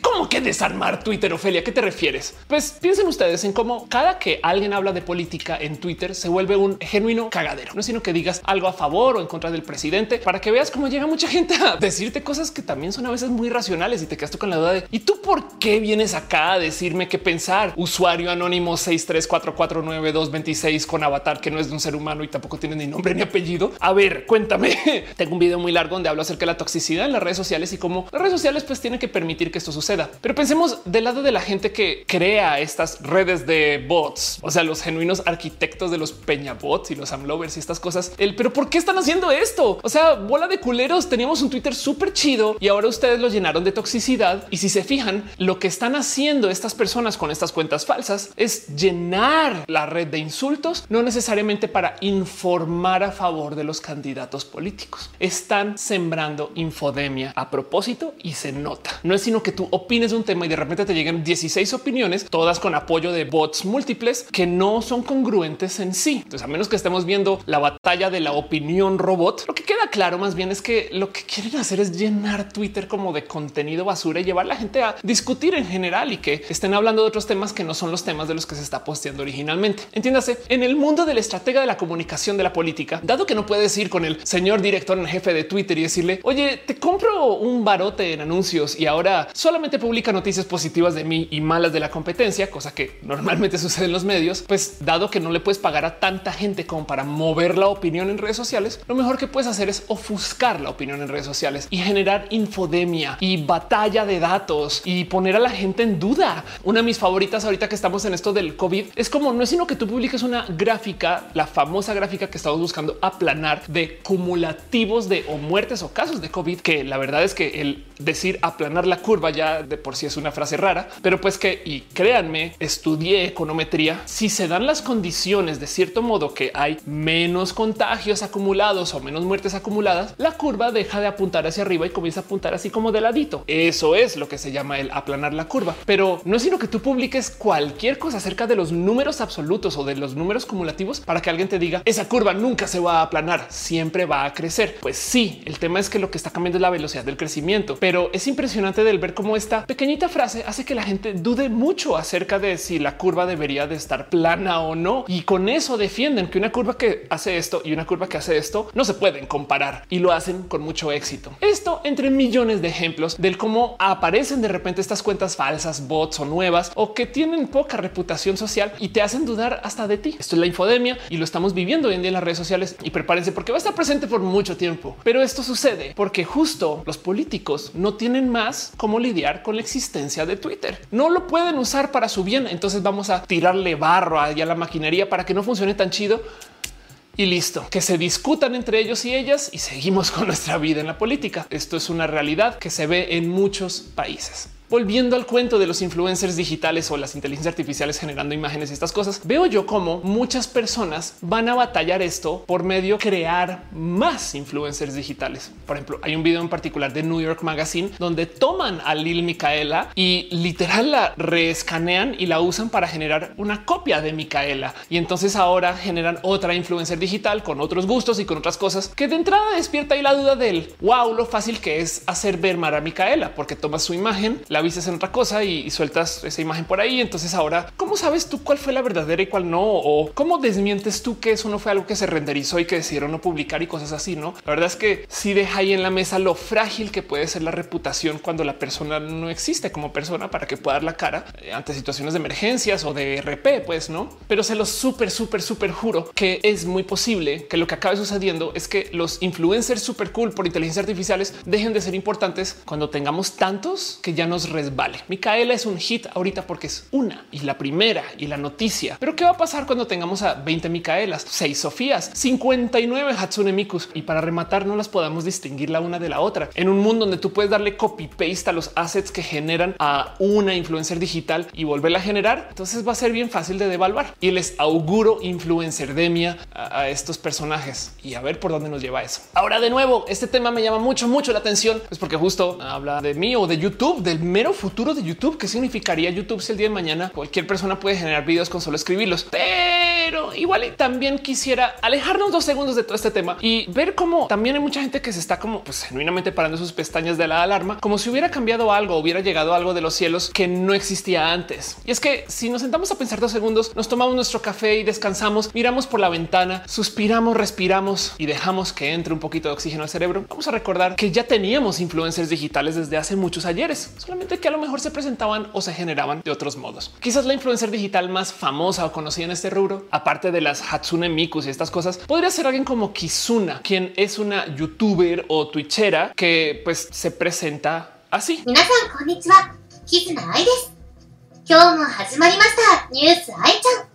¿Cómo que desarmar Twitter, Ofelia? ¿Qué te refieres? Pues piensen ustedes en cómo cada que alguien habla de política en Twitter se vuelve un genuino cagadero. No sino que digas algo a favor o en contra del presidente para que veas cómo llega mucha gente a decirte cosas que también son a veces muy racionales y te quedas tú con la duda de ¿y tú por qué vienes acá a decirme qué pensar? Usuario anónimo 634499226 con avatar que no es de un ser humano y tampoco tiene ni nombre ni apellido. A ver, cuéntame. Tengo un video muy largo donde hablo acerca de la toxicidad en las redes sociales y cómo las redes sociales pues tienen que permitir que esto suceda. Pero pensemos del lado de la gente que crea estas redes de bots, o sea, los genuinos arquitectos de los peña bots y los amlovers y estas cosas. El pero ¿por qué están haciendo esto? O sea, bola de culeros. Teníamos un Twitter súper chido y ahora ustedes lo llenaron de toxicidad. Y si se fijan, lo que están haciendo estas personas con estas cuentas falsas es llenar la red de insultos, no necesariamente para informar a favor de los candidatos políticos. Están sembrando infodemia a propósito y se nota. No es sino que tú opines de un tema y de repente te lleguen 16 opiniones, todas con apoyo de bots múltiples que no son congruentes en sí. Entonces, a menos que estemos viendo la batalla de la opinión robot, lo que queda claro más bien es que lo que quieren hacer es llenar Twitter como de contenido basura y llevar la gente a discutir en general y que estén hablando de otros temas que no son los temas de los que se está posteando originalmente. Entiéndase, en el mundo del estratega de la comunicación de la política, dado que no puedes ir con el señor director en jefe de Twitter y decirle, oye, te compro un barote en anuncios y ahora solamente publica noticias positivas de mí y malas de la competencia, cosa que normalmente sucede en los medios, pues dado que no le puedes pagar a tanta gente como para mover la opinión en redes sociales, lo mejor que puedes hacer es ofuscar la opinión en redes sociales y generar infodemia y batalla de datos y poner a la gente en duda. Una de mis favoritas ahorita que estamos en esto del COVID es como no es sino que tú publiques una gráfica, la famosa gráfica que estamos buscando aplanar de cumulativos de o muertes o casos de COVID, que la verdad es que el decir aplanar la curva ya de por sí es una frase rara, pero pues que y créanme, estudié econometría. Si se dan las condiciones de cierto modo que hay menos contagios acumulados o menos muertes acumuladas, la curva deja de apuntar hacia arriba y comienza a apuntar así como de ladito. Eso es lo que se llama el aplanar la curva, pero no es sino que tú publiques cualquier cosa acerca de los números absolutos o de los números cumulativos para que alguien te diga esa curva nunca se va a aplanar, siempre va a crecer. Pues sí, el tema es que lo que está cambiando es la velocidad del crecimiento, pero es impresionante del ver cómo esta pequeñita frase hace que la gente dude mucho acerca de si la curva debería de estar plana o no. Y con eso defienden que una curva que hace esto y una curva que hace esto no se pueden comparar y lo hacen con mucho éxito. Esto entre millones de ejemplos del cómo aparecen de repente estas cuentas falsas, bots o nuevas o que tienen poca reputación social y te hacen dudar hasta de ti. Esto es la infodemia y lo estamos viviendo hoy en día en las redes sociales y prepárense porque va a estar presente por mucho tiempo. Pero esto sucede porque justo los políticos no tienen más cómo lidiar con la existencia de Twitter. No lo pueden usar para su bien. Entonces vamos a tirarle barro a la maquinaria para que no funcione tan chido y listo, que se discutan entre ellos y ellas y seguimos con nuestra vida en la política. Esto es una realidad que se ve en muchos países. Volviendo al cuento de los influencers digitales o las inteligencias artificiales generando imágenes y estas cosas, veo yo como muchas personas van a batallar esto por medio de crear más influencers digitales. Por ejemplo, hay un video en particular de New York Magazine donde toman a Lil Micaela y literal la reescanean y la usan para generar una copia de Micaela. Y entonces ahora generan otra influencer digital con otros gustos y con otras cosas que de entrada despierta ahí la duda del wow, lo fácil que es hacer ver a Micaela, porque tomas su imagen, la vistes en otra cosa y, sueltas esa imagen por ahí. Entonces ahora, ¿cómo sabes tú cuál fue la verdadera y cuál no? O cómo desmientes tú que eso no fue algo que se renderizó y que decidieron no publicar y cosas así? No, la verdad es que si deja ahí en la mesa lo frágil que puede ser la reputación cuando la persona no existe como persona para que pueda dar la cara eh, ante situaciones de emergencias o de RP, pues no. Pero se lo súper, súper, súper juro que es muy posible que lo que acabe sucediendo es que los influencers súper cool por inteligencia artificiales dejen de ser importantes cuando tengamos tantos que ya nos resbale. Micaela es un hit ahorita porque es una y la primera y la noticia. Pero qué va a pasar cuando tengamos a 20 Micaelas, 6 Sofías, 59 Hatsune Mikus y para rematar no las podamos distinguir la una de la otra en un mundo donde tú puedes darle copy paste a los assets que generan a una influencer digital y volverla a generar. Entonces va a ser bien fácil de devaluar y les auguro influencerdemia a, a estos personajes y a ver por dónde nos lleva eso. Ahora de nuevo, este tema me llama mucho, mucho la atención, es porque justo habla de mí o de YouTube, del futuro de YouTube. ¿Qué significaría YouTube si el día de mañana cualquier persona puede generar videos con solo escribirlos? pero igual también quisiera alejarnos dos segundos de todo este tema y ver cómo también hay mucha gente que se está como pues genuinamente parando sus pestañas de la alarma, como si hubiera cambiado algo, hubiera llegado algo de los cielos que no existía antes. Y es que si nos sentamos a pensar dos segundos, nos tomamos nuestro café y descansamos, miramos por la ventana, suspiramos, respiramos y dejamos que entre un poquito de oxígeno al cerebro, vamos a recordar que ya teníamos influencers digitales desde hace muchos ayeres, que a lo mejor se presentaban o se generaban de otros modos. Quizás la influencer digital más famosa o conocida en este rubro, aparte de las Hatsune Mikus y estas cosas, podría ser alguien como Kizuna, quien es una youtuber o twitchera que pues se presenta así. 皆さんこんにちは。キズナアイです。今日も始まりました。ニュースアイちゃん。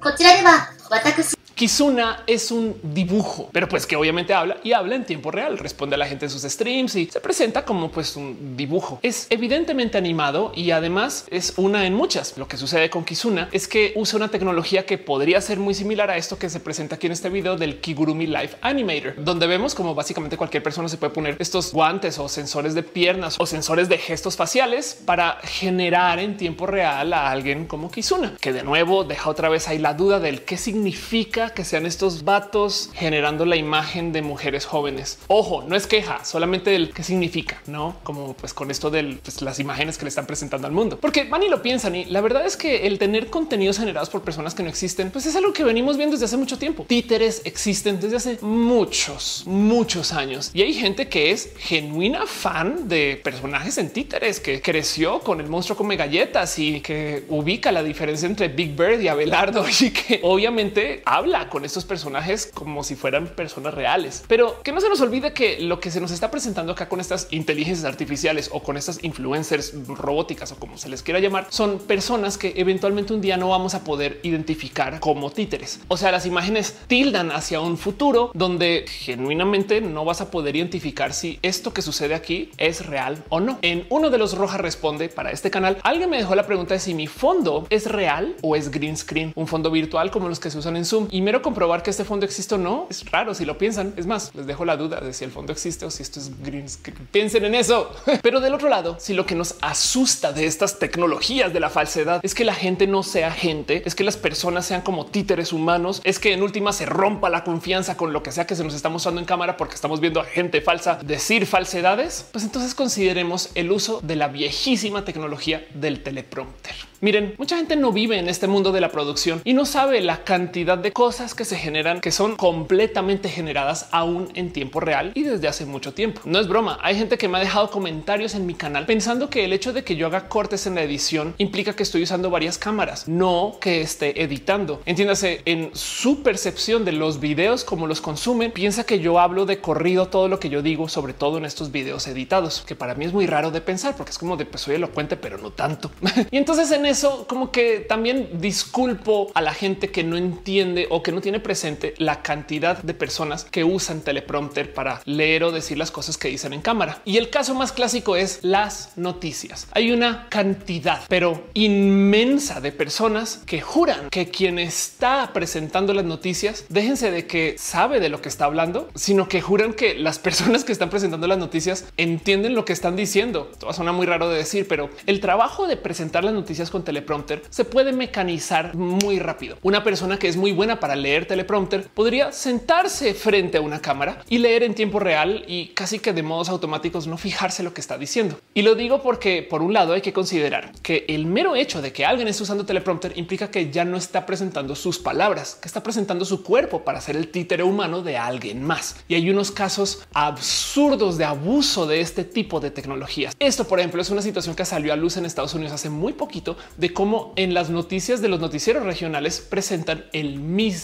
こちらでは私 Kizuna es un dibujo, pero pues que obviamente habla y habla en tiempo real, responde a la gente en sus streams y se presenta como pues un dibujo. Es evidentemente animado y además es una en muchas. Lo que sucede con Kizuna es que usa una tecnología que podría ser muy similar a esto que se presenta aquí en este video del Kigurumi Life Animator, donde vemos como básicamente cualquier persona se puede poner estos guantes o sensores de piernas o sensores de gestos faciales para generar en tiempo real a alguien como Kizuna, que de nuevo deja otra vez ahí la duda del qué significa que sean estos vatos generando la imagen de mujeres jóvenes. Ojo, no es queja, solamente el qué significa, no como pues con esto de pues, las imágenes que le están presentando al mundo, porque van y lo piensan. Y la verdad es que el tener contenidos generados por personas que no existen, pues es algo que venimos viendo desde hace mucho tiempo. Títeres existen desde hace muchos, muchos años y hay gente que es genuina fan de personajes en títeres que creció con el monstruo come galletas y que ubica la diferencia entre Big Bird y Abelardo y que obviamente habla con estos personajes como si fueran personas reales, pero que no se nos olvide que lo que se nos está presentando acá con estas inteligencias artificiales o con estas influencers robóticas o como se les quiera llamar, son personas que eventualmente un día no vamos a poder identificar como títeres. O sea, las imágenes tildan hacia un futuro donde genuinamente no vas a poder identificar si esto que sucede aquí es real o no. En uno de los Rojas responde para este canal, alguien me dejó la pregunta de si mi fondo es real o es green screen, un fondo virtual como los que se usan en Zoom y mero comprobar que este fondo existe o no es raro si lo piensan. Es más, les dejo la duda de si el fondo existe o si esto es green screen. Piensen en eso. Pero del otro lado, si lo que nos asusta de estas tecnologías de la falsedad es que la gente no sea gente, es que las personas sean como títeres humanos, es que en última se rompa la confianza con lo que sea que se nos está mostrando en cámara porque estamos viendo a gente falsa decir falsedades, pues entonces consideremos el uso de la viejísima tecnología del teleprompter. Miren, mucha gente no vive en este mundo de la producción y no sabe la cantidad de cosas que se generan que son completamente generadas aún en tiempo real y desde hace mucho tiempo. No es broma. Hay gente que me ha dejado comentarios en mi canal pensando que el hecho de que yo haga cortes en la edición implica que estoy usando varias cámaras, no que esté editando. Entiéndase en su percepción de los videos como los consumen, piensa que yo hablo de corrido todo lo que yo digo, sobre todo en estos videos editados, que para mí es muy raro de pensar porque es como de pues soy elocuente, pero no tanto. y entonces en eso como que también disculpo a la gente que no entiende que no tiene presente la cantidad de personas que usan teleprompter para leer o decir las cosas que dicen en cámara. Y el caso más clásico es las noticias. Hay una cantidad, pero inmensa de personas que juran que quien está presentando las noticias, déjense de que sabe de lo que está hablando, sino que juran que las personas que están presentando las noticias entienden lo que están diciendo. Todo suena muy raro de decir, pero el trabajo de presentar las noticias con teleprompter se puede mecanizar muy rápido. Una persona que es muy buena para leer teleprompter podría sentarse frente a una cámara y leer en tiempo real y casi que de modos automáticos no fijarse lo que está diciendo. Y lo digo porque por un lado hay que considerar que el mero hecho de que alguien esté usando teleprompter implica que ya no está presentando sus palabras, que está presentando su cuerpo para ser el títere humano de alguien más. Y hay unos casos absurdos de abuso de este tipo de tecnologías. Esto, por ejemplo, es una situación que salió a luz en Estados Unidos hace muy poquito de cómo en las noticias de los noticieros regionales presentan el mismo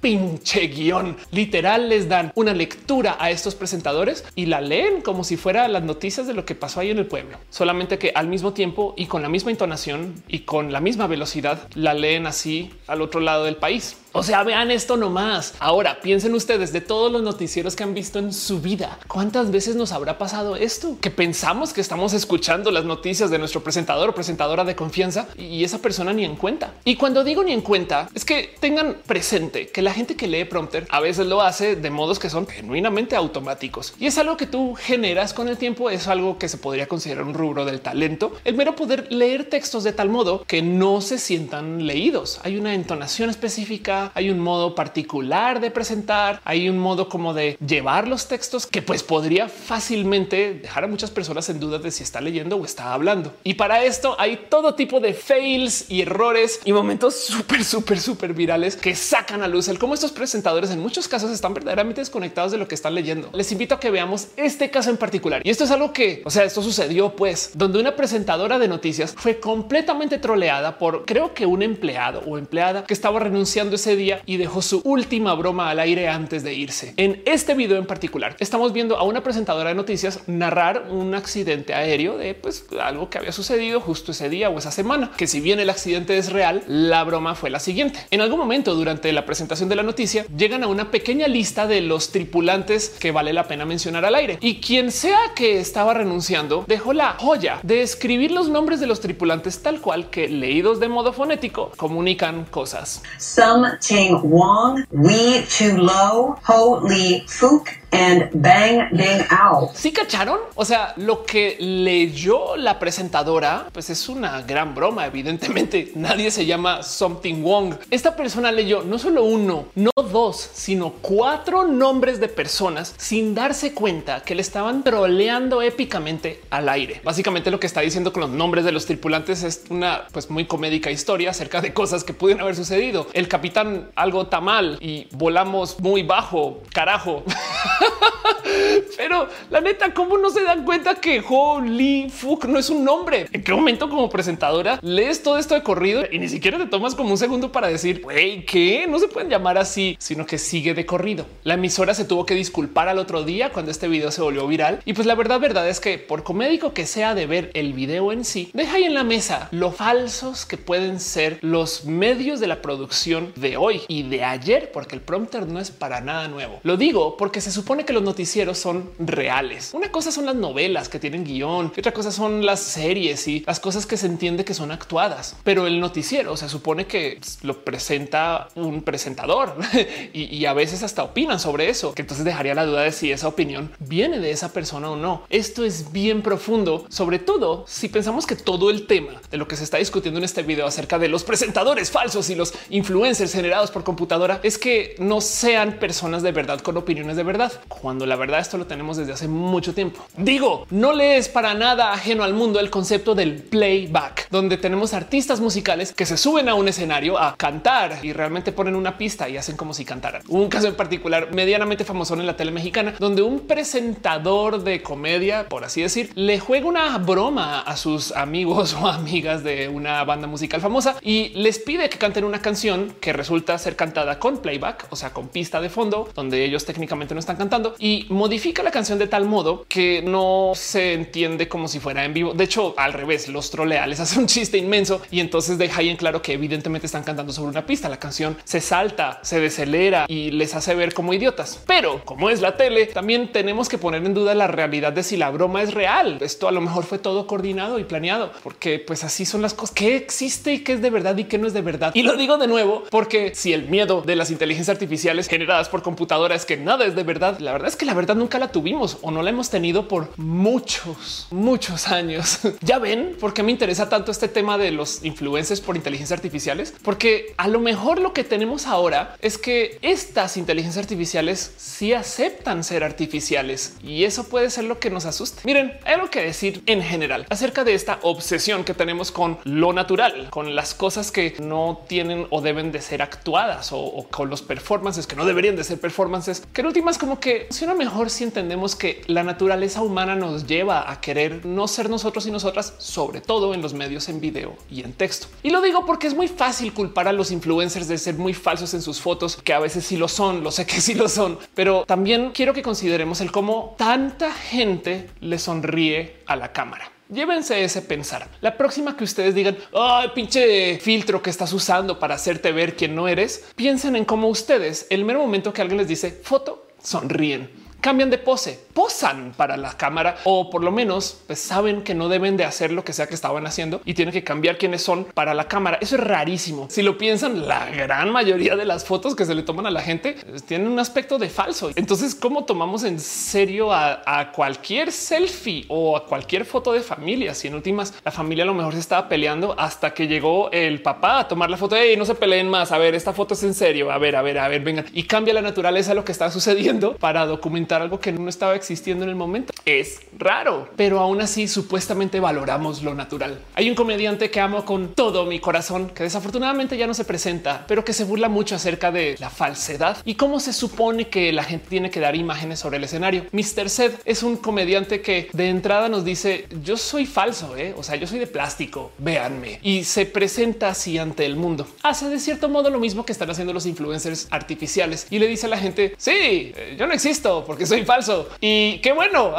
pinche guion. Literal les dan una lectura a estos presentadores y la leen como si fuera las noticias de lo que pasó ahí en el pueblo. Solamente que al mismo tiempo y con la misma entonación y con la misma velocidad la leen así al otro lado del país. O sea, vean esto nomás. Ahora piensen ustedes de todos los noticieros que han visto en su vida. ¿Cuántas veces nos habrá pasado esto? Que pensamos que estamos escuchando las noticias de nuestro presentador o presentadora de confianza y esa persona ni en cuenta. Y cuando digo ni en cuenta es que tengan presente que la gente que lee prompter a veces lo hace de modos que son genuinamente automáticos y es algo que tú generas con el tiempo. Es algo que se podría considerar un rubro del talento. El mero poder leer textos de tal modo que no se sientan leídos. Hay una entonación específica hay un modo particular de presentar, hay un modo como de llevar los textos que pues podría fácilmente dejar a muchas personas en duda de si está leyendo o está hablando. Y para esto hay todo tipo de fails y errores y momentos súper, súper, súper virales que sacan a luz el cómo estos presentadores en muchos casos están verdaderamente desconectados de lo que están leyendo. Les invito a que veamos este caso en particular. Y esto es algo que, o sea, esto sucedió pues donde una presentadora de noticias fue completamente troleada por creo que un empleado o empleada que estaba renunciando ese día y dejó su última broma al aire antes de irse. En este video en particular estamos viendo a una presentadora de noticias narrar un accidente aéreo de pues algo que había sucedido justo ese día o esa semana, que si bien el accidente es real, la broma fue la siguiente. En algún momento durante la presentación de la noticia llegan a una pequeña lista de los tripulantes que vale la pena mencionar al aire y quien sea que estaba renunciando dejó la joya de escribir los nombres de los tripulantes tal cual que leídos de modo fonético comunican cosas. Some Ting Wong, Wee Chu Lo, Ho Lee Fook, and Bang Ding Ao. ¿Sí cacharon? O sea, lo que leyó la presentadora, pues es una gran broma. Evidentemente, nadie se llama Something Wong. Esta persona leyó no solo uno, no dos, sino cuatro nombres de personas sin darse cuenta que le estaban troleando épicamente al aire. Básicamente lo que está diciendo con los nombres de los tripulantes es una pues muy comédica historia acerca de cosas que pudieron haber sucedido. El capitán algo tamal y volamos muy bajo, carajo. Pero la neta, ¿cómo no se dan cuenta que Holy Fuck no es un nombre? ¿En qué momento como presentadora lees todo esto de corrido y ni siquiera te tomas como un segundo para decir, güey, que no se pueden llamar así, sino que sigue de corrido? La emisora se tuvo que disculpar al otro día cuando este video se volvió viral. Y pues la verdad, verdad es que por comédico que sea de ver el video en sí, deja ahí en la mesa lo falsos que pueden ser los medios de la producción de hoy y de ayer, porque el prompter no es para nada nuevo. Lo digo porque se supone que los noticieros son reales. Una cosa son las novelas que tienen guion y otra cosa son las series y las cosas que se entiende que son actuadas. Pero el noticiero se supone que lo presenta un presentador y, a veces hasta opinan sobre eso, que entonces dejaría la duda de si esa opinión viene de esa persona o no. Esto es bien profundo, sobre todo si pensamos que todo el tema de lo que se está discutiendo en este video acerca de los presentadores falsos y los influencers generados por computadora es que no sean personas de verdad con opiniones de verdad, cuando la verdad esto lo tenemos desde hace mucho tiempo. Digo, no le es para nada ajeno al mundo el concepto del playback, donde tenemos artistas musicales que se suben a un escenario a cantar y realmente ponen una pista y hacen como si cantaran. Un caso en particular medianamente famoso en la tele mexicana, donde un presentador de comedia, por así decir, le juega una broma a sus amigos o amigas de una banda musical famosa y les pide que canten una canción que resulta ser cantada con playback, o sea, con pista de fondo, donde ellos técnicamente no están cantando y modifica la canción de tal modo que no se entiende como si fuera en vivo. De hecho, al revés, los trolea, les hace un chiste inmenso y entonces deja ahí en claro que evidentemente están cantando sobre una pista. La canción se salta, se decelera y les hace ver como idiotas. Pero como es la tele, también tenemos que poner en duda la realidad de si la broma es real. Esto a lo mejor fue todo coordinado y planeado, porque pues así son las cosas que existe y que es de verdad y que no es de verdad. Y lo digo de nuevo, porque si el miedo de las inteligencias artificiales generadas por computadora es que nada es de verdad, la verdad es que la verdad nunca la tuvimos o no la hemos tenido por muchos, muchos años. ya ven por qué me interesa tanto este tema de los influencers por inteligencias artificiales, porque a lo mejor lo que tenemos ahora es que estas inteligencias artificiales sí aceptan ser artificiales y eso puede ser lo que nos asuste. Miren, hay algo que decir en general acerca de esta obsesión que tenemos con lo natural, con las cosas que no tienen o deben de ser actuadas o, o con los performances que no deberían de ser performances, que en últimas como que funciona mejor si entendemos que la naturaleza humana nos lleva a querer no ser nosotros y nosotras, sobre todo en los medios en video y en texto. Y lo digo porque es muy fácil culpar a los influencers de ser muy falsos en sus fotos, que a veces sí lo son, lo sé que sí lo son, pero también quiero que consideremos el cómo tanta gente le sonríe a la cámara. Llévense ese pensar. La próxima que ustedes digan, ay, pinche filtro que estás usando para hacerte ver quién no eres, piensen en cómo ustedes, el mero momento que alguien les dice foto, sonríen cambian de pose, posan para la cámara o por lo menos pues, saben que no deben de hacer lo que sea que estaban haciendo y tienen que cambiar quiénes son para la cámara. Eso es rarísimo. Si lo piensan, la gran mayoría de las fotos que se le toman a la gente pues, tienen un aspecto de falso. Entonces, ¿cómo tomamos en serio a, cualquier selfie o a cualquier foto de familia? Si en últimas la familia a lo mejor se estaba peleando hasta que llegó el papá a tomar la foto y no se peleen más. A ver, esta foto es en serio. A ver, a ver, a ver, vengan y cambia la naturaleza de lo que está sucediendo para documentar algo que no estaba existiendo en el momento. Es raro, pero aún así supuestamente valoramos lo natural. Hay un comediante que amo con todo mi corazón que desafortunadamente ya no se presenta, pero que se burla mucho acerca de la falsedad y cómo se supone que la gente tiene que dar imágenes sobre el escenario. Mr. Seth es un comediante que de entrada nos dice yo soy falso, ¿eh? o sea, yo soy de plástico, véanme y se presenta así ante el mundo. Hace de cierto modo lo mismo que están haciendo los influencers artificiales y le dice a la gente sí, eh, yo no existo porque soy falso y qué bueno.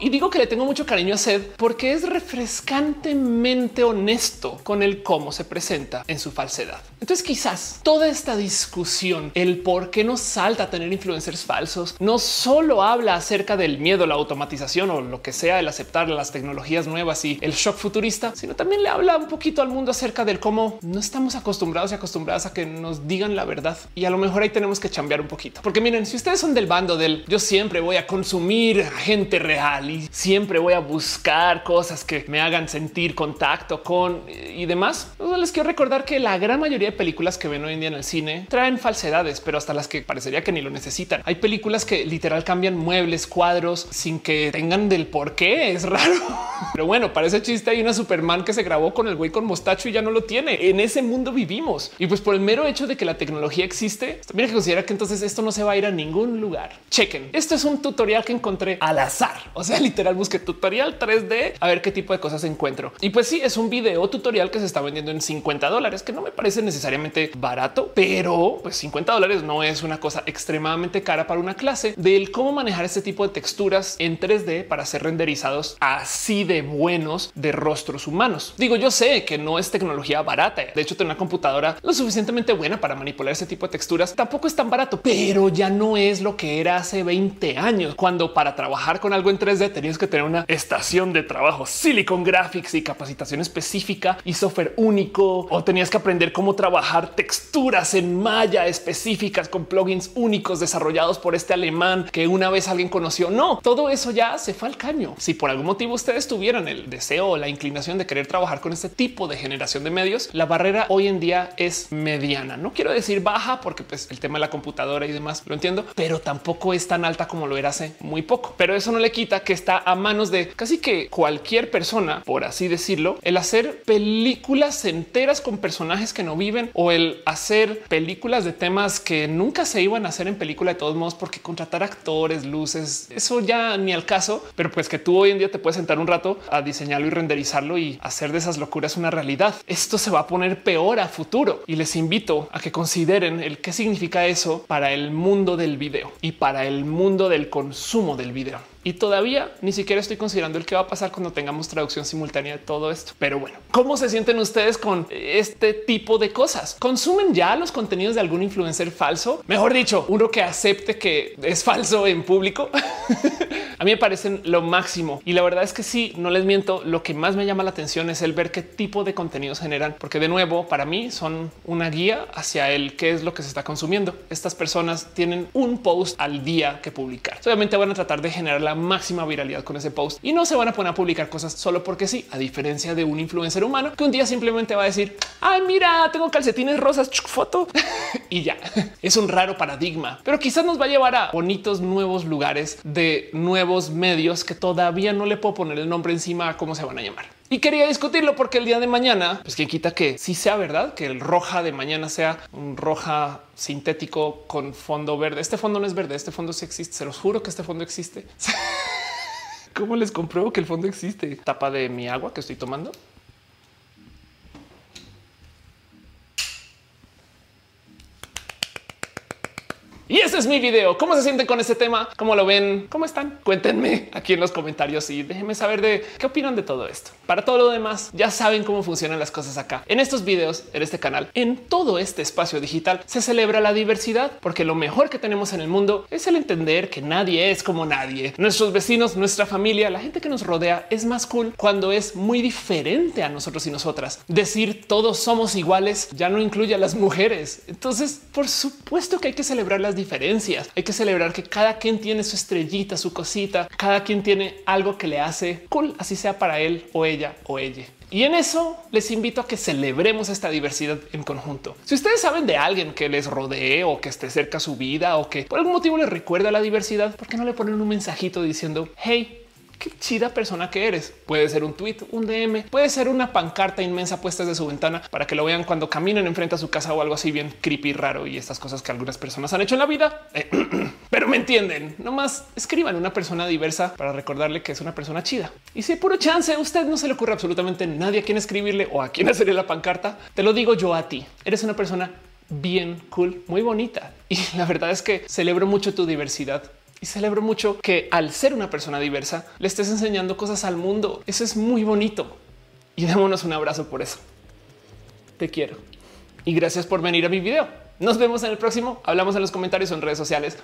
Y digo que le tengo mucho cariño a Seth porque es refrescantemente honesto con el cómo se presenta en su falsedad. Entonces quizás toda esta discusión, el por qué nos salta tener influencers falsos, no solo habla acerca del miedo, la automatización o lo que sea, el aceptar las tecnologías nuevas y el shock futurista, sino también le habla un poquito al mundo acerca del cómo no estamos acostumbrados y acostumbradas a que nos digan la verdad. Y a lo mejor ahí tenemos que cambiar un poquito. Porque miren, si ustedes son del bando del yo siempre voy a consumir gente real y siempre voy a buscar cosas que me hagan sentir contacto con y demás. Les quiero recordar que la gran mayoría de películas que ven hoy en día en el cine traen falsedades, pero hasta las que parecería que ni lo necesitan. Hay películas que literal cambian muebles, cuadros sin que tengan del por qué. Es raro, pero bueno, para ese chiste hay una Superman que se grabó con el güey con mostacho y ya no lo tiene. En ese mundo vivimos y pues por el mero hecho de que la tecnología existe, también hay que considerar que entonces esto no se va a ir a ningún lugar. Chequen. Esto es un tutorial que encontré al azar. O sea, literal busqué tutorial 3D a ver qué tipo de cosas encuentro. Y pues sí, es un video tutorial que se está vendiendo en 50 dólares, que no me parece necesariamente barato, pero pues 50 dólares no es una cosa extremadamente cara para una clase del cómo manejar este tipo de texturas en 3D para ser renderizados así de buenos de rostros humanos. Digo, yo sé que no es tecnología barata. De hecho, tener una computadora lo suficientemente buena para manipular ese tipo de texturas tampoco es tan barato, pero ya no es lo que era hace 20 años, cuando para trabajar con algo en 3D tenías que tener una estación de trabajo Silicon Graphics y capacitación específica y software único, o tenías que aprender cómo trabajar texturas en Maya específicas con plugins únicos desarrollados por este alemán que una vez alguien conoció. No, todo eso ya se fue al caño. Si por algún motivo ustedes tuvieran el deseo o la inclinación de querer trabajar con este tipo de generación de medios, la barrera hoy en día es mediana. No quiero decir baja porque pues el tema de la computadora y demás lo entiendo, pero tampoco es tan alta como lo era hace muy poco. Pero eso no le quita que está a manos de casi que cualquier persona, por así decirlo, el hacer películas enteras con personajes que no viven o el hacer películas de temas que nunca se iban a hacer en película de todos modos, porque contratar actores, luces, eso ya ni al caso, pero pues que tú hoy en día te puedes sentar un rato a diseñarlo y renderizarlo y hacer de esas locuras una realidad. Esto se va a poner peor a futuro y les invito a que consideren el qué significa eso para el mundo del video y para el mundo del consumo del video y todavía ni siquiera estoy considerando el que va a pasar cuando tengamos traducción simultánea de todo esto. Pero bueno, ¿cómo se sienten ustedes con este tipo de cosas? ¿Consumen ya los contenidos de algún influencer falso? Mejor dicho, uno que acepte que es falso en público. a mí me parecen lo máximo y la verdad es que sí, no les miento, lo que más me llama la atención es el ver qué tipo de contenidos generan, porque de nuevo, para mí son una guía hacia el qué es lo que se está consumiendo. Estas personas tienen un post al día que publicar. Obviamente van a tratar de generar la máxima viralidad con ese post y no se van a poner a publicar cosas solo porque sí, a diferencia de un influencer humano que un día simplemente va a decir, ay, mira, tengo calcetines rosas, foto y ya. Es un raro paradigma, pero quizás nos va a llevar a bonitos nuevos lugares de nuevos medios que todavía no le puedo poner el nombre encima a cómo se van a llamar. Y quería discutirlo porque el día de mañana, pues que quita que sí sea verdad, que el roja de mañana sea un roja sintético con fondo verde. Este fondo no es verde, este fondo sí existe. Se los juro que este fondo existe. ¿Cómo les compruebo que el fondo existe? Tapa de mi agua que estoy tomando. Y ese es mi video. ¿Cómo se sienten con este tema? ¿Cómo lo ven? ¿Cómo están? Cuéntenme aquí en los comentarios y déjenme saber de qué opinan de todo esto. Para todo lo demás, ya saben cómo funcionan las cosas acá. En estos videos, en este canal, en todo este espacio digital, se celebra la diversidad porque lo mejor que tenemos en el mundo es el entender que nadie es como nadie. Nuestros vecinos, nuestra familia, la gente que nos rodea es más cool cuando es muy diferente a nosotros y nosotras. Decir todos somos iguales ya no incluye a las mujeres. Entonces, por supuesto que hay que celebrar las diferencias. Hay que celebrar que cada quien tiene su estrellita, su cosita, cada quien tiene algo que le hace cool, así sea para él o ella o ella. Y en eso les invito a que celebremos esta diversidad en conjunto. Si ustedes saben de alguien que les rodee o que esté cerca su vida o que por algún motivo les recuerda la diversidad, ¿por qué no le ponen un mensajito diciendo, hey, qué chida persona que eres. Puede ser un tweet, un DM, puede ser una pancarta inmensa puesta desde su ventana para que lo vean cuando caminen enfrente a su casa o algo así bien creepy, raro y estas cosas que algunas personas han hecho en la vida. pero me entienden. No más escriban una persona diversa para recordarle que es una persona chida. Y si puro chance usted no se le ocurre absolutamente nadie a quien escribirle o a quién hacerle la pancarta, te lo digo yo a ti. Eres una persona bien cool, muy bonita. Y la verdad es que celebro mucho tu diversidad y celebro mucho que al ser una persona diversa le estés enseñando cosas al mundo. Eso es muy bonito y démonos un abrazo por eso. Te quiero y gracias por venir a mi video. Nos vemos en el próximo. Hablamos en los comentarios o en redes sociales.